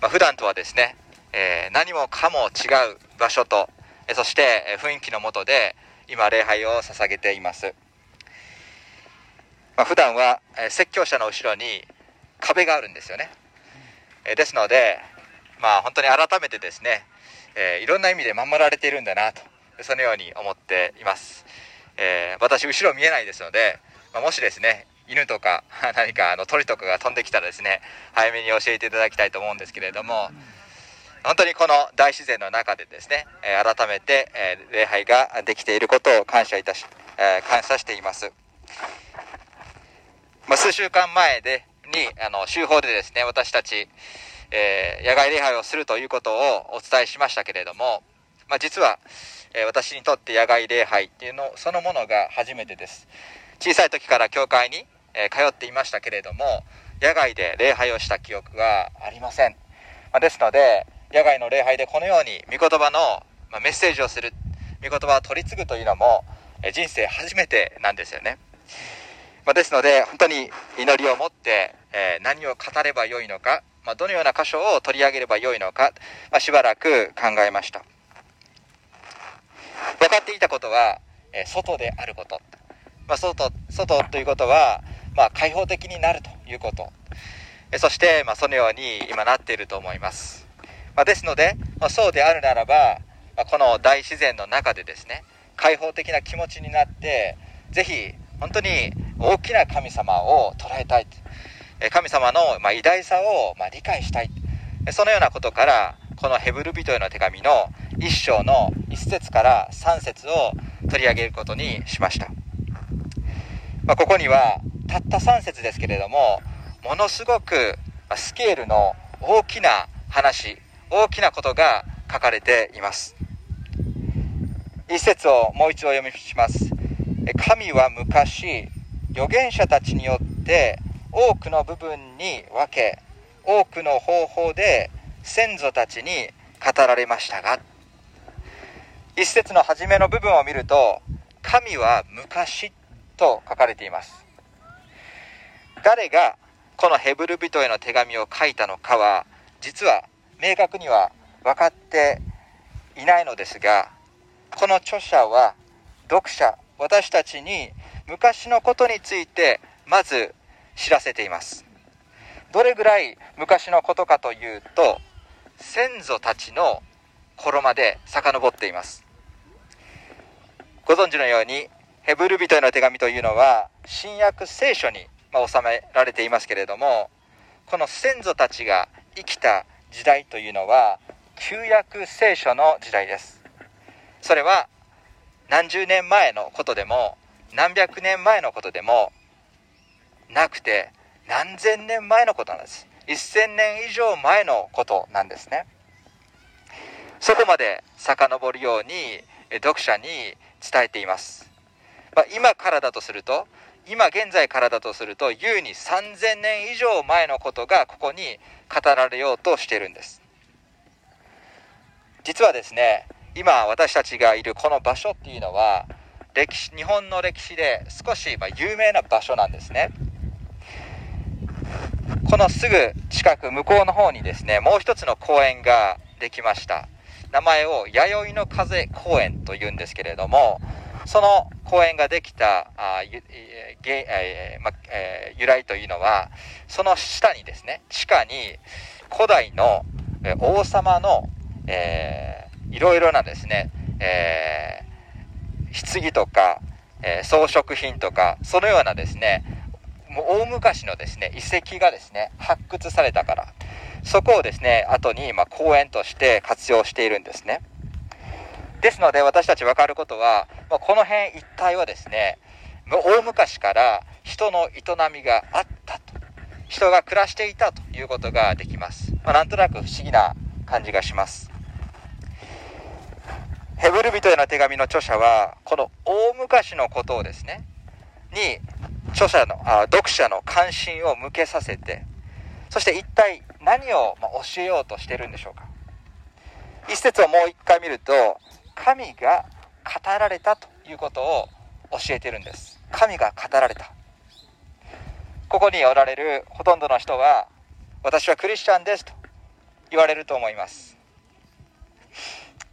まあ、普段とはですね、えー、何もかも違う場所と、えそして雰囲気のもとで今礼拝を捧げています。まあ、普段は、え説教者の後ろに壁があるんですよね。えですので、まあ本当に改めてですね、えー、いろんな意味で守られているんだなと、そのように思っています。えー、私後ろ見えないですので、まあ、もしですね、犬とか 何かあの鳥とかが飛んできたらですね早めに教えていただきたいと思うんですけれども本当にこの大自然の中でですね、改めて、礼拝ができていることを感謝いたし、感謝しています、ま、数週間前でにあの週報でですね私たち、え野外礼拝をするということをお伝えしましたけれども、まあ、実は、え私にとって野外礼拝っていうのそのものが初めてです。小さい時から教会にえ通っていましたけれども野外で礼拝をした記憶がありません、まあ、ですので野外の礼拝でこのように御言葉の、まあメッセージをする御言葉を取り継ぐというのも、え人生初めてなんですよね、まあ、ですので本当に祈りを持って、え何を語ればよいのか、まあ、どのような箇所を取り上げればよいのか、ましばらく考えました。分かっていたことは、え外であること、まあ、外外ということはまあ、開放的になるということ。そして、まあ、そのように今なっていると思います。まあ、ですので、まあ、そうであるならば、まこの大自然の中でですね、開放的な気持ちになって、ぜひ、本当に大きな神様を捉えたい。神様の、偉大さを、理解したい。そのようなことから、このヘブル人への手紙の1章の1節から3節を取り上げることにしました。まあ、ここにはたった3節ですけれどもものすごくスケールの大きな話大きなことが書かれています。一節をもう一度読みします。神は昔預言者たちによって多くの部分に分け多くの方法で先祖たちに語られましたが一節の初めの部分を見ると神は昔と書かれています。誰がこのヘブル人への手紙を書いたのかは実は明確には分かっていないのですがこの著者は読者私たちに昔のことについてまず知らせています。どれぐらい昔のことかというと先祖たちの頃まで遡っています。ご存知のようにヘブル人への手紙というのは新約聖書にまあ、収められていますけれどもこの先祖たちが生きた時代というのは旧約聖書の時代です。それは何十年前のことでも何百年前のことでもなくて何千年前のことなんです。1000年以上前のことなんですね。そこまで遡るように読者に伝えています、まあ、今からだとすると今現在からだとすると優に3000年以上前のことがここに語られようとしているんです。実はですね今私たちがいるこの場所っていうのは歴史日本の歴史で少しま有名な場所なんですね。このすぐ近く向こうの方にですねもう一つの公園ができました。名前を弥生の風公園というんですけれどもその公園ができたあゆ、ええまえ由来というのはその下にですね地下に古代の王様の、えー、いろいろなですね、えー、棺とか、えー、装飾品とかそのようなですねもう大昔のですね遺跡がですね発掘されたからそこをですね後に、まあ、公園として活用しているんですね。ですので私たち分かることは、まあ、この辺一帯はですね大昔から人の営みがあったと。人が暮らしていたということができます、まあ、なんとなく不思議な感じがします。ヘブル人への手紙の著者はこの大昔のことをですねに著者のあ読者の関心を向けさせてそして一体何を教えようとしてるんでしょうか。一節をもう一回見ると神が語られたということを教えてるんです。神が語られた。ここにおられるほとんどの人は私はクリスチャンですと言われると思います。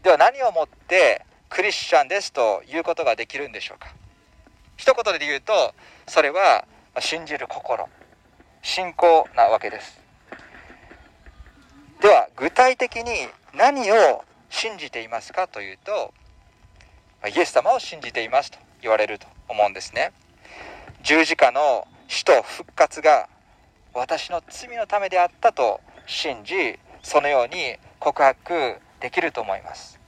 では何をもってクリスチャンですということができるんでしょうか。一言で言うとそれは信じる心。信仰なわけです。では具体的に何を信じていますかというとイエス様を信じていますと言われると思うんですね。十字架の死と復活が私の罪のためであったと信じそのように告白できると思います。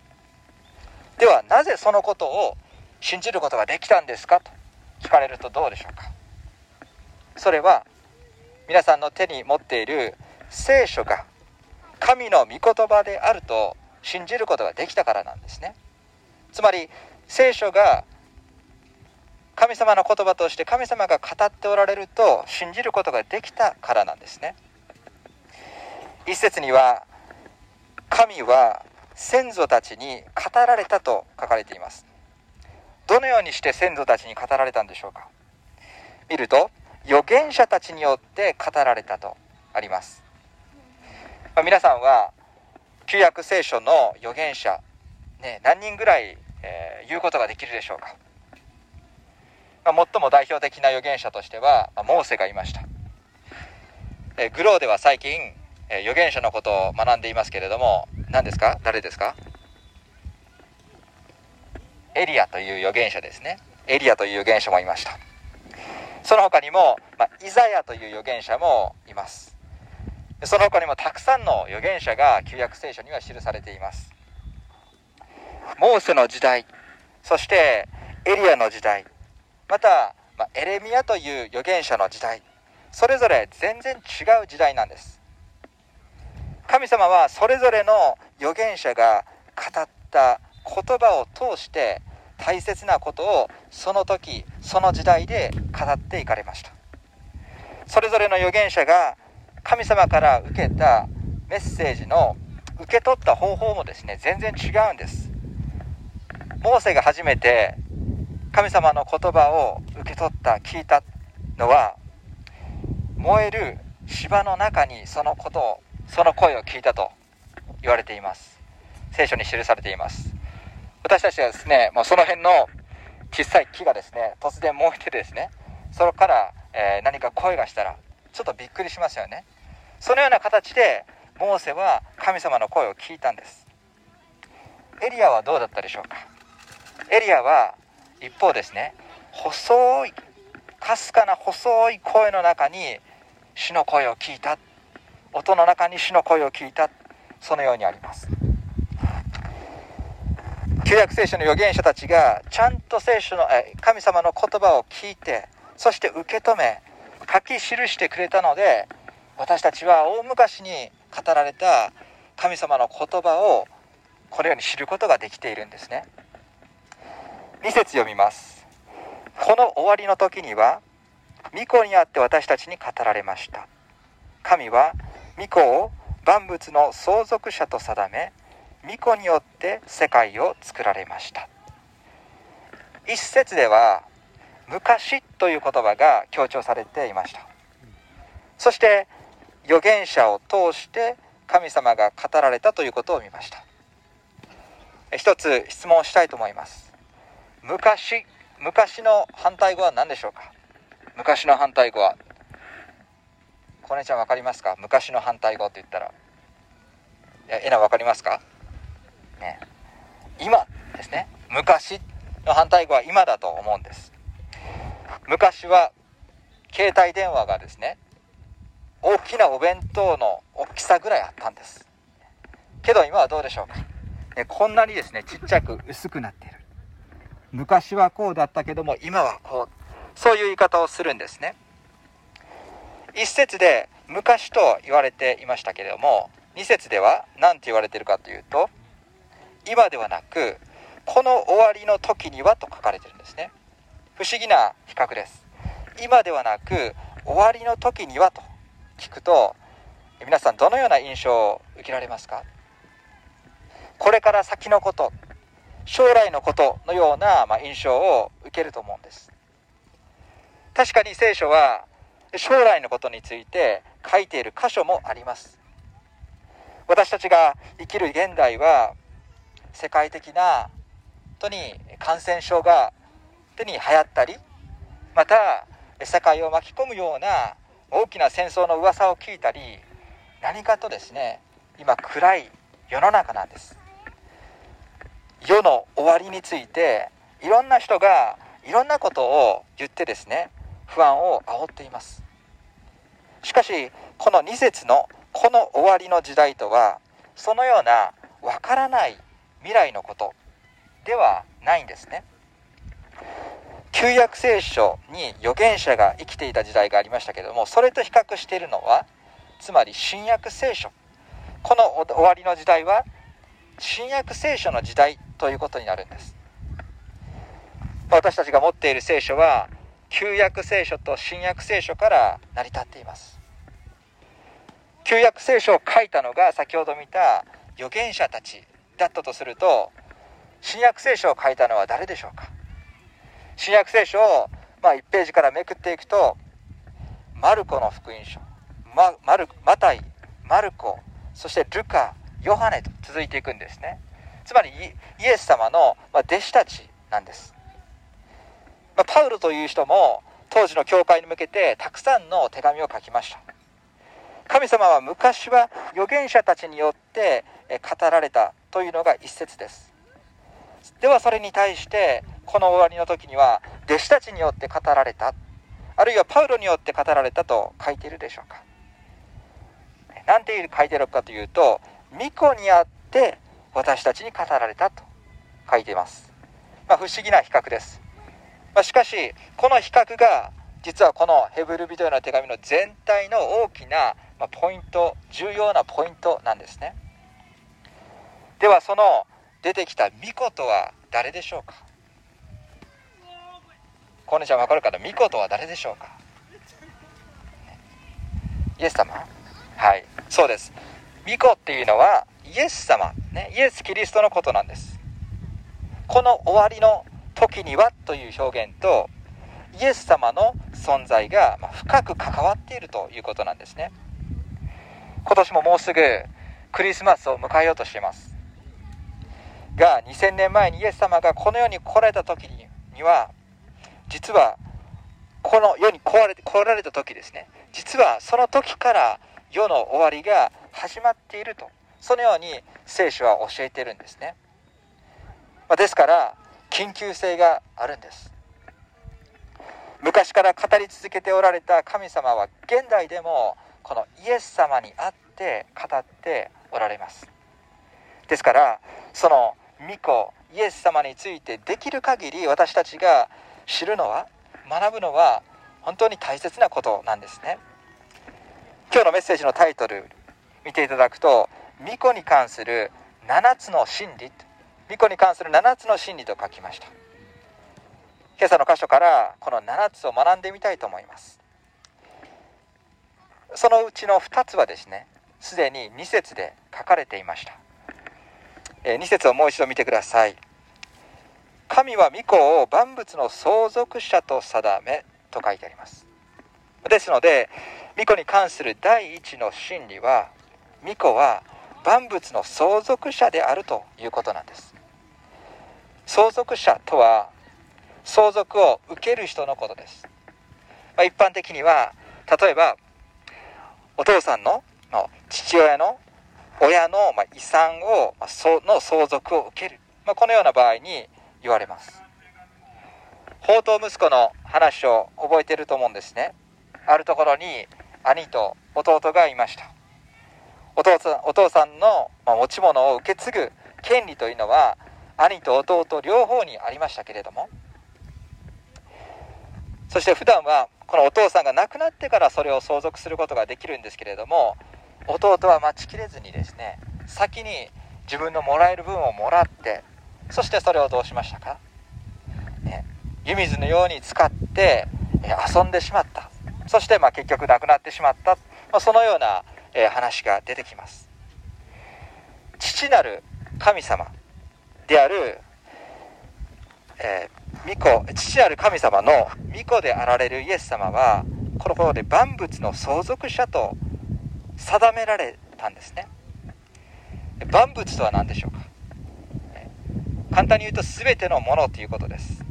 ではなぜそのことを信じることができたんですかと聞かれるとどうでしょうか。それは皆さんの手に持っている聖書が神の御言葉であると信じることができたからなんですね。つまり聖書が神様の言葉として神様が語っておられると信じることができたからなんですね。一節には神は先祖たちに語られたと書かれています。どのようにして先祖たちに語られたんでしょうか。見ると預言者たちによって語られたとあります、まあ、皆さんは旧約聖書の預言者、ね、何人ぐらい、えー、言うことができるでしょうか。まあ、最も代表的な預言者としては、まあ、モーセがいました、えー、グローでは最近、えー、預言者のことを学んでいますけれども何ですか？誰ですか？エリアという預言者ですね。エリアという預言者もいました。その他にも、まあ、イザヤという預言者もいます。その他にもたくさんの預言者が旧約聖書には記されています。モーセの時代そしてエリアの時代また、ま、エレミアという預言者の時代それぞれ全然違う時代なんです。神様はそれぞれの預言者が語った言葉を通して大切なことをその時その時代で語っていかれました。それぞれの預言者が神様から受けたメッセージの受け取った方法もですね全然違うんです。モーセが初めて神様の言葉を受け取った聞いたのは燃える芝の中にそのことをその声を聞いたと言われています。聖書に記されています。私たちはですねもうその辺の小さい木がですね突然燃えてですねそこから、えー、何か声がしたらちょっとびっくりしますよね。そのような形でモーセは神様の声を聞いたんです。エリアはどうだったでしょうか？エリアは一方ですね細いかすかな細い声の中に主の声を聞いた。音の中に主の声を聞いた。そのようにあります。旧約聖書の預言者たちがちゃんと聖書の神様の言葉を聞いてそして受け止め書き記してくれたので私たちは大昔に語られた神様の言葉をこのように知ることができているんですね。2節読みます。この終わりの時には御子にあって私たちに語られました。神は御子を万物の相続者と定め御子によって世界を作られました。一節では昔という言葉が強調されていました。そして預言者を通して神様が語られたということを見ました。一つ質問したいと思います。昔昔の反対語は何でしょうか？昔の反対語はこねちゃん分かりますか？昔の反対語って言ったら。えな分かりますか？ね。今ですね。昔の反対語は今だと思うんです。昔は携帯電話がですね大きなお弁当の大きさぐらいあったんです。けど今はどうでしょうか、ね、こんなにですねちっちゃく薄くなっている。昔はこうだったけども今はこうそういう言い方をするんですね。一節で昔と言われていましたけれども二節では何て言われているかというと今ではなくこの終わりの時にはと書かれてるんですね。不思議な比較です。今ではなく終わりの時にはと聞くと皆さんどのような印象を受けられますか？これから先のこと将来のことのような、ま印象を受けると思うんです。確かに聖書は将来のことについて書いている箇所もあります。私たちが生きる現代は世界的な本当に感染症が手に流行ったりまた世界を巻き込むような大きな戦争の噂を聞いたり何かとですね今暗い世の中なんです。世の終わりについていろんな人がいろんなことを言ってですね不安を煽っています。しかしこの2節のこの終わりの時代とはそのようなわからない未来のことではないんですね。旧約聖書に預言者が生きていた時代がありましたけれどもそれと比較しているのはつまり新約聖書。この終わりの時代は新約聖書の時代ということになるんです。私たちが持っている聖書は旧約聖書と新約聖書から成り立っています。旧約聖書を書いたのが先ほど見た預言者たちだったとすると新約聖書を書いたのは誰でしょうか？新約聖書を、まあ、1ページからめくっていくとマルコの福音書ママルマタイマルコそしてルカヨハネと続いていくんですね。つまりイエス様の弟子たちなんです。まあ、パウロという人も当時の教会に向けてたくさんの手紙を書きました。神様は昔は預言者たちによって語られたというのが一節です。ではそれに対してこの終わりの時には弟子たちによって語られた。あるいはパウロによって語られたと書いているでしょうか。何て書いてあるかというと巫女にあって私たちに語られたと。書いています、まあ、不思議な比較です。まあ、しかしこの比較が実はこのヘブル人への手紙の全体の大きな、まポイント重要なポイントなんですね。ではその出てきた巫女とは誰でしょうか？こんにちは分かるかな？巫女とは誰でしょうか？イエス様？はい。そうです。巫女っていうのはイエス様。ね。イエス・キリストのことなんです。この終わりの時にはという表現とイエス様の存在が深く関わっているということなんですね。今年ももうすぐクリスマスを迎えようとしています。が2000年前にイエス様がこの世に来られた時には実はこの世に来られ来られた時ですね。実はその時から世の終わりが始まっていると。そのように聖書は教えてるんですね、まですから緊急性があるんです。昔から語り続けておられた神様は現代でもこのイエス様にあって語っておられます。ですからその御子イエス様についてできる限り私たちが知るのは学ぶのは本当に大切なことなんですね。今日のメッセージのタイトル見ていただくと「御子に関する7つの真理」巫女に関する7つの真理と書きました。今朝の箇所からこの7つを学んでみたいと思います。そのうちの2つはですねすでに2節で書かれていました。え2節をもう一度見てください。神は御子を万物の相続者と定めと書いてあります。ですので巫女に関する第一の真理は巫女は万物の相続者であるということなんです。相続者とは相続を受ける人のことです、まあ、一般的には例えばお父さんの父親の親の遺産をの相続を受ける、まあ、このような場合に言われます。宝刀息子の話を覚えてると思うんですね。あるところに兄と弟がいました。お父さんお父さんの持ち物を受け継ぐ権利というのは兄と弟両方にありましたけれども。そして普段はこのお父さんが亡くなってからそれを相続することができるんですけれども弟は待ちきれずにですね先に自分のもらえる分をもらってそしてそれをどうしましたか、ね、湯水のように使って遊んでしまった。そしてま結局亡くなってしまった、まあ、そのような話が出てきます。父なる神様である、えー、巫女父なる神様の巫女であられるイエス様はこの頃で万物の相続者と定められたんですね。万物とは何でしょうか？簡単に言うと全てのものということです。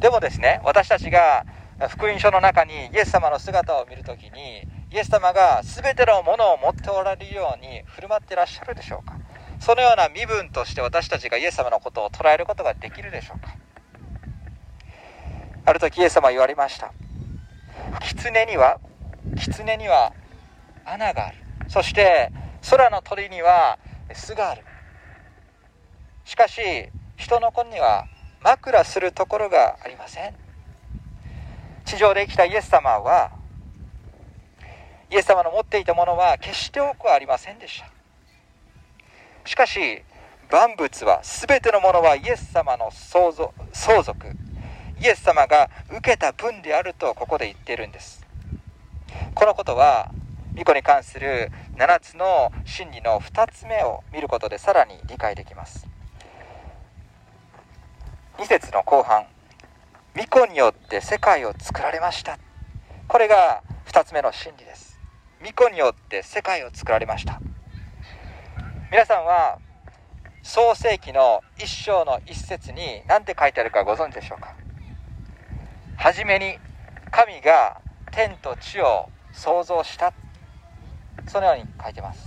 でもですね私たちが福音書の中にイエス様の姿を見るときにイエス様が全てのものを持っておられるように振る舞ってらっしゃるでしょうか？そのような身分として私たちがイエス様のことを捉えることができるでしょうか？ある時イエス様は言われました。狐には狐には穴がある。そして空の鳥には巣がある。かし人の子には枕するところがありません。地上で生きたイエス様はイエス様の持っていたものは決して多くはありませんでした。しかし万物は全てのものはイエス様の相続相続イエス様が受けた分であるとここで言っているんです。このことは巫女に関する7つの真理の2つ目を見ることでさらに理解できます。2節の後半巫女によって世界を作られましたこれが2つ目の真理です巫女によって世界を作られました皆さんは創世記の一章の一節に何て書いてあるかご存知でしょうか初めに神が天と地を創造したそのように書いてます。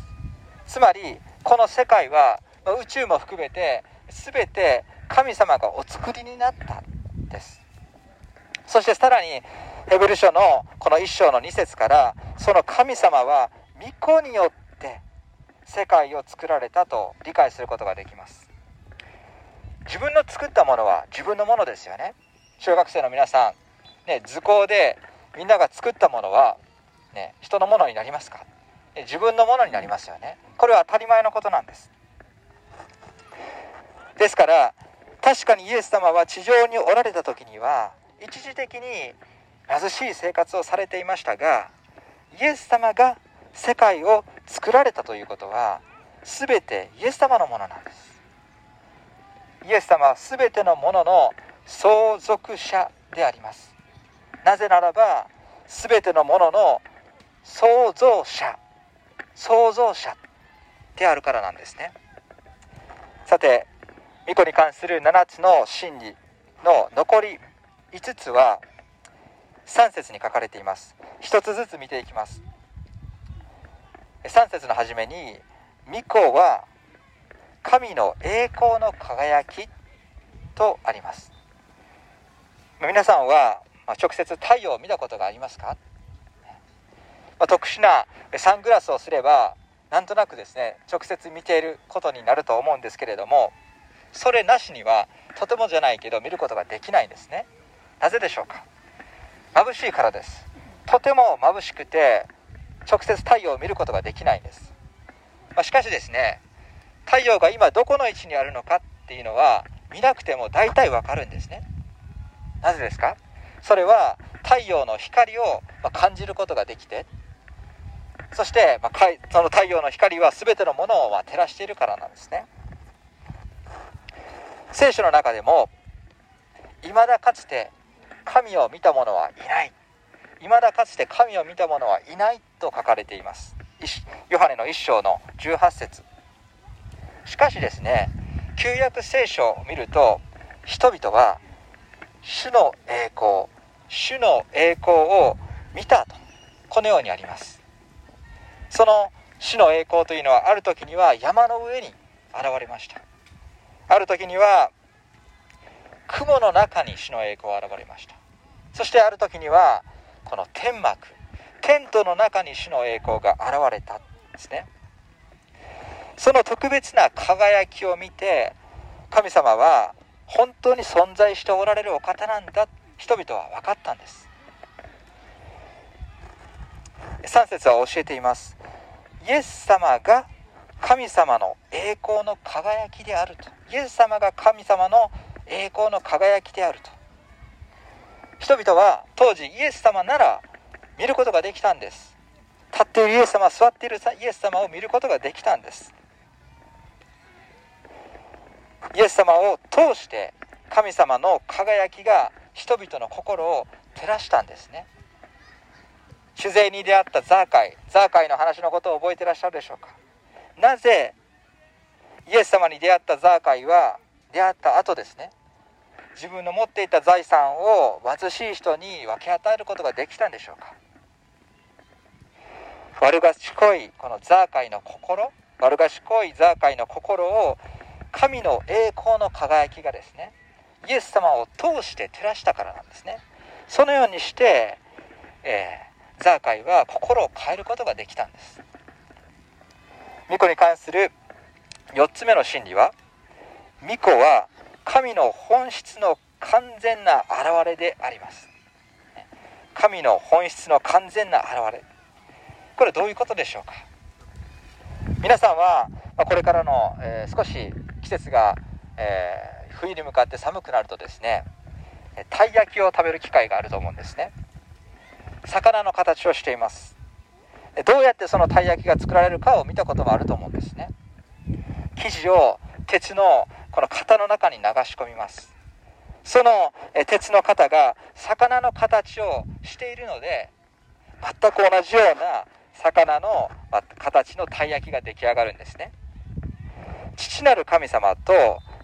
つまりこの世界は宇宙も含めて全て神様がお作りになったんです。そしてさらにヘブル書のこの一章の2節からその神様は御子によって世界を作られたと理解することができます。自分の作ったものは自分のものですよね。小学生の皆さん、ね、図工でみんなが作ったものは、ね、人のものになりますか？自分のものになりますよね。これは当たり前のことなんです。ですから確かにイエス様は地上におられた時には一時的に貧しい生活をされていましたがイエス様が世界を作られたということは全てイエス様のものなんです。イエス様は全てのものの相続者であります。なぜならば全てのものの創造者創造者であるからなんですね。さて巫女に関する7つの真理の残り5つは3節に書かれています。1つずつ見ていきます。3節の初めに巫女は神の栄光の輝きとあります。皆さんは直接太陽を見たことがありますか？まあ、特殊なサングラスをすればなんとなくですね直接見ていることになると思うんですけれどもそれなしにはとてもじゃないけど見ることができないんですね。なぜでしょうか？眩しいからです。とても眩しくて直接太陽を見ることができないんです、まあ、しかしですね太陽が今どこの位置にあるのかっていうのは見なくても大体わかるんですね。なぜですか？それは太陽の光を感じることができてそして、ま、その太陽の光は全てのものをま照らしているからなんですね。聖書の中でも未だかつて神を見た者はいない。未だかつて神を見た者はいないと書かれています。ヨハネの一章の18節。しかしですね旧約聖書を見ると人々は主の栄光主の栄光を見たとこのようにあります。その主の栄光というのはある時には山の上に現れました。ある時には雲の中に主の栄光が現れました。そしてある時にはこの天幕テントの中に主の栄光が現れたんですね。その特別な輝きを見て神様は本当に存在しておられるお方なんだ人々は分かったんです。3節は教えています。イエス様が神様の栄光の輝きであると。イエス様が神様の栄光の輝きであると。人々は当時イエス様なら見ることができたんです。立っているイエス様座っているイエス様を見ることができたんです。イエス様を通して神様の輝きが人々の心を照らしたんですね。酒税に出会ったザーカイザーカイの話のことを覚えてらっしゃるでしょうか？なぜイエス様に出会ったザーカイは出会った後ですね。自分の持っていた財産を貧しい人に分け与えることができたんでしょうか。悪賢いこのザーカイの心悪賢いザーカイの心を神の栄光の輝きがですねイエス様を通して照らしたからなんですね。そのようにして、えー、ザーカイは心を変えることができたんです。巫女に関する4つ目の真理は巫女は神の本質の完全な現れであります。神の本質の完全な現れ。これどういうことでしょうか？皆さんはこれからの、え、少し季節が、え、冬に向かって寒くなるとですねたい焼きを食べる機会があると思うんですね。魚の形をしています。どうやってそのたい焼きが作られるかを見たこともあると思うんですね。生地を鉄のこの型の中に流し込みます。その鉄の型が魚の形をしているので全く同じような魚の形のたい焼きが出来上がるんですね。父なる神様と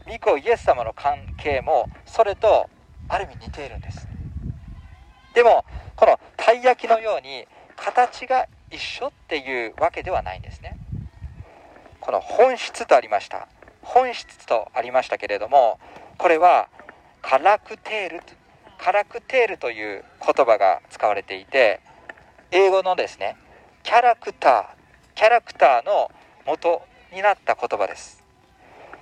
御子イエス様の関係もそれとある意味似ているんです。でもこのたい焼きのように形が一緒っていうわけではないんですね。この本質とありました。本質とありましたけれどもこれはカラクテールカラクテールという言葉が使われていて英語のですねキャラクターキャラクターの元になった言葉です、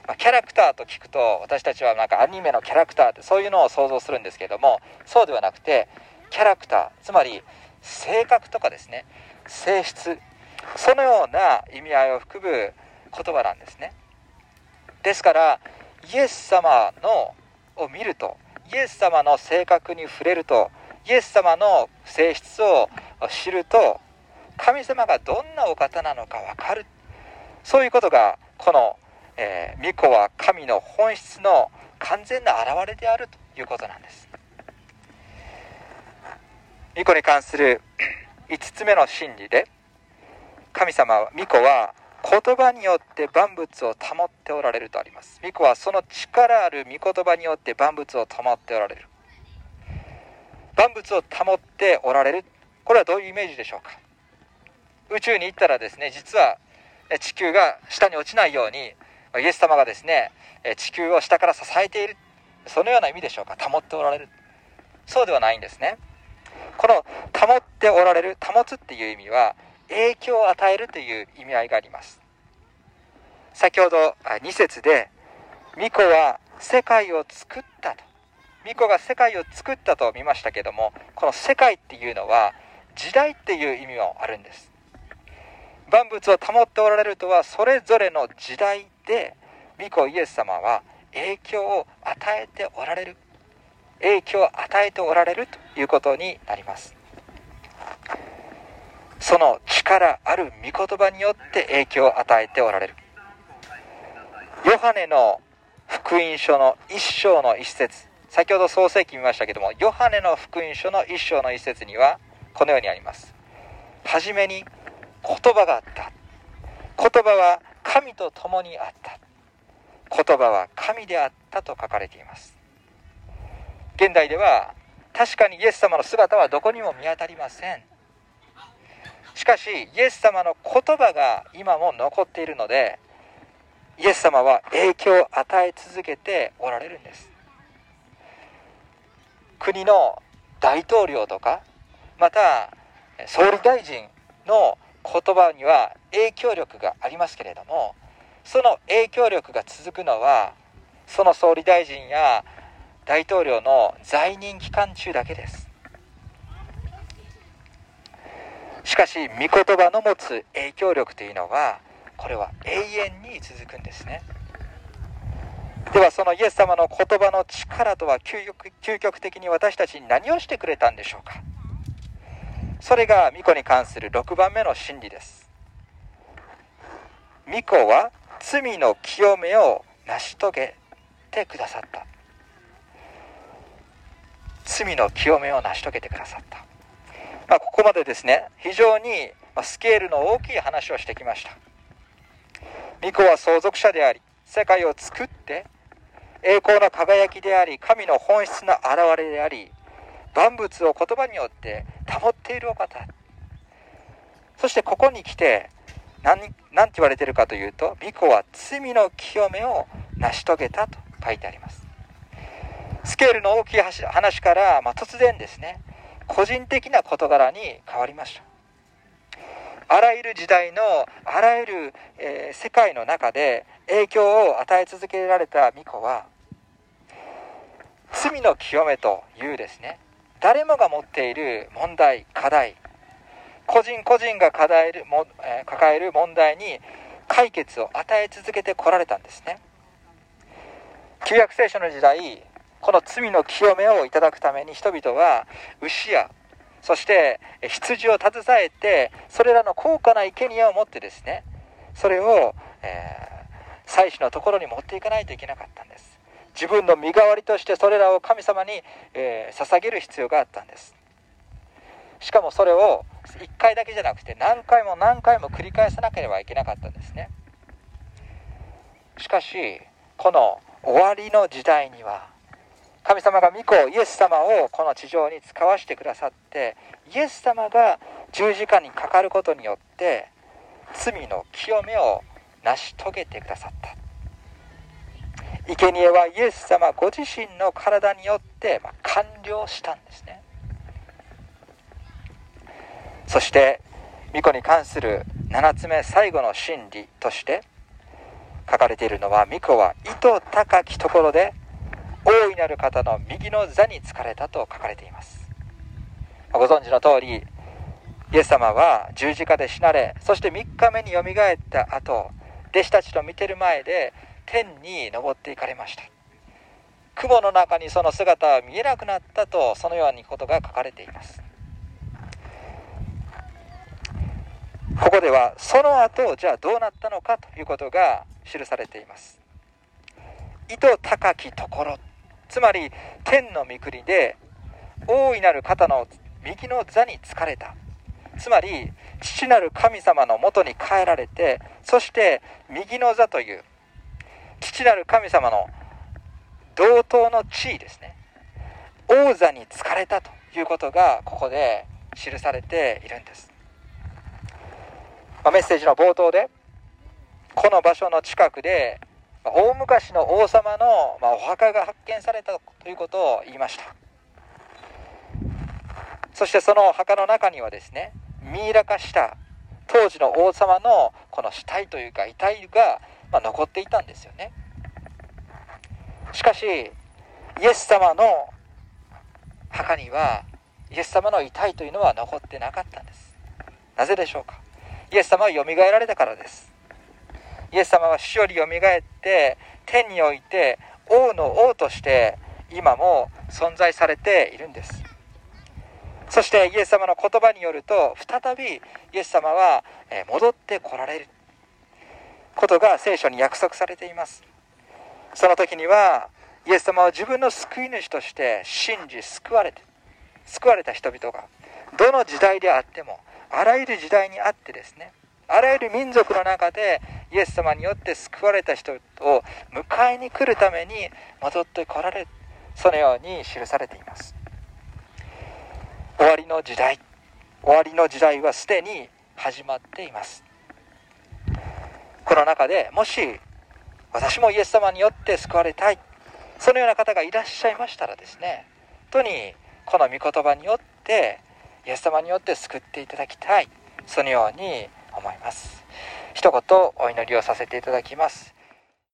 ま、キャラクターと聞くと私たちはなんかアニメのキャラクターってそういうのを想像するんですけどもそうではなくてキャラクターつまり性格とかですね性質。そのような意味合いを含む言葉なんですね。ですからイエス様のを見るとイエス様の性格に触れるとイエス様の性質を知ると神様がどんなお方なのか分かる。そういうことがこの、えー、巫女は神の本質の完全な現れであるということなんです。巫女に関する5つ目の真理で神様は巫女は言葉によって万物を保っておられるとあります。巫女はその力ある御言葉によって万物を保っておられる。万物を保っておられる。これはどういうイメージでしょうか？宇宙に行ったらですね実は地球が下に落ちないようにイエス様がですね地球を下から支えている。そのような意味でしょうか？保っておられる。そうではないんですね。この保っておられる保つっていう意味は影響を与えるという意味合いがあります。先ほど2節で巫女は世界を作ったと。巫女が世界を作ったと見ましたけどもこの世界っていうのは時代っていう意味もあるんです。万物を保っておられるとはそれぞれの時代で巫女イエス様は影響を与えておられる影響を与えておられるということになります。その力ある御言葉によって影響を与えておられる。ヨハネの福音書の一章の一節。先ほど創世記見ましたけどもヨハネの福音書の一章の一節にはこのようにあります。初めに言葉があった。言葉は神と共にあった言葉は神であったと書かれています。現代では確かにイエス様の姿はどこにも見当たりません。しかしイエス様の言葉が今も残っているのでイエス様は影響を与え続けておられるんです。国の大統領とかまた総理大臣の言葉には影響力がありますけれどもその影響力が続くのはその総理大臣や大統領の在任期間中だけです。しかし御言葉の持つ影響力というのはこれは永遠に続くんですね。ではそのイエス様の言葉の力とは究極究極的に私たちに何をしてくれたんでしょうか。それが巫女に関する6番目の真理です。巫女は罪の清めを成し遂げてくださった。罪の清めを成し遂げてくださった。まあ、ここまでですね非常にスケールの大きい話をしてきました。御子は相続者であり世界を作って栄光の輝きであり神の本質の現れであり万物を言葉によって保っているお方。そしてここに来て何何て言われてるかというと御子は罪の清めを成し遂げたと書いてあります。スケールの大きい話から、まあ、突然ですね個人的な事柄に変わりました。あらゆる時代のあらゆる、えー、世界の中で影響を与え続けられた巫女は罪の清めというですね誰もが持っている問題課題個人個人が課題も、えー、抱える問題に解決を与え続けてこられたんですね。旧約聖書の時代この罪の清めをいただくために人々は牛やそして羊を携えてそれらの高価な生贄を持ってですねそれを、えー、祭司のところに持っていかないといけなかったんです。自分の身代わりとしてそれらを神様に、えー、捧げる必要があったんです。しかもそれを1回だけじゃなくて何回も何回も繰り返さなければいけなかったんですね。しかしこの終わりの時代には神様が御子イエス様をこの地上に使わせてくださってイエス様が十字架にかかることによって罪の清めを成し遂げてくださった。生贄はイエス様ご自身の体によって、ま完了したんですね。そして巫女に関する7つ目最後の真理として書かれているのは巫女は意図高きところで大いなる方の右の座に疲れたと書かれています。ご存知の通りイエス様は十字架で死なれそして3日目によみがえった後弟子たちと見てる前で天に昇っていかれました。雲の中にその姿は見えなくなったとそのようにことが書かれています。ここではその後じゃあどうなったのかということが記されています。意図高きところつまり天の御国で大いなる方の右の座に疲れた。つまり父なる神様のもとに帰られてそして右の座という父なる神様の同等の地位ですね。王座に疲れたということがここで記されているんです、まメッセージの冒頭でこの場所の近くで大昔の王様の、まお墓が発見されたということを言いました。そしてその墓の中にはですねミイラ化した当時の王様のこの死体というか遺体が、ま残っていたんですよね。しかしイエス様の墓にはイエス様の遺体というのは残ってなかったんです。なぜでしょうか？イエス様はよみがえられたからです。イエス様は死よりよみがえって天において王の王として今も存在されているんです。そしてイエス様の言葉によると再びイエス様は戻ってこられる。ことが聖書に約束されています。その時にはイエス様は自分の救い主として信じ救われて救われた人々がどの時代であってもあらゆる時代にあってですねあらゆる民族の中でイエス様によって救われた人を迎えに来るために戻ってこられそのように記されています。終わりの時代終わりの時代はすでに始まっています。この中でもし私もイエス様によって救われたいそのような方がいらっしゃいましたらですね本当にこの御言葉によってイエス様によって救っていただきたいそのように思います。一言お祈りをさせていただきます。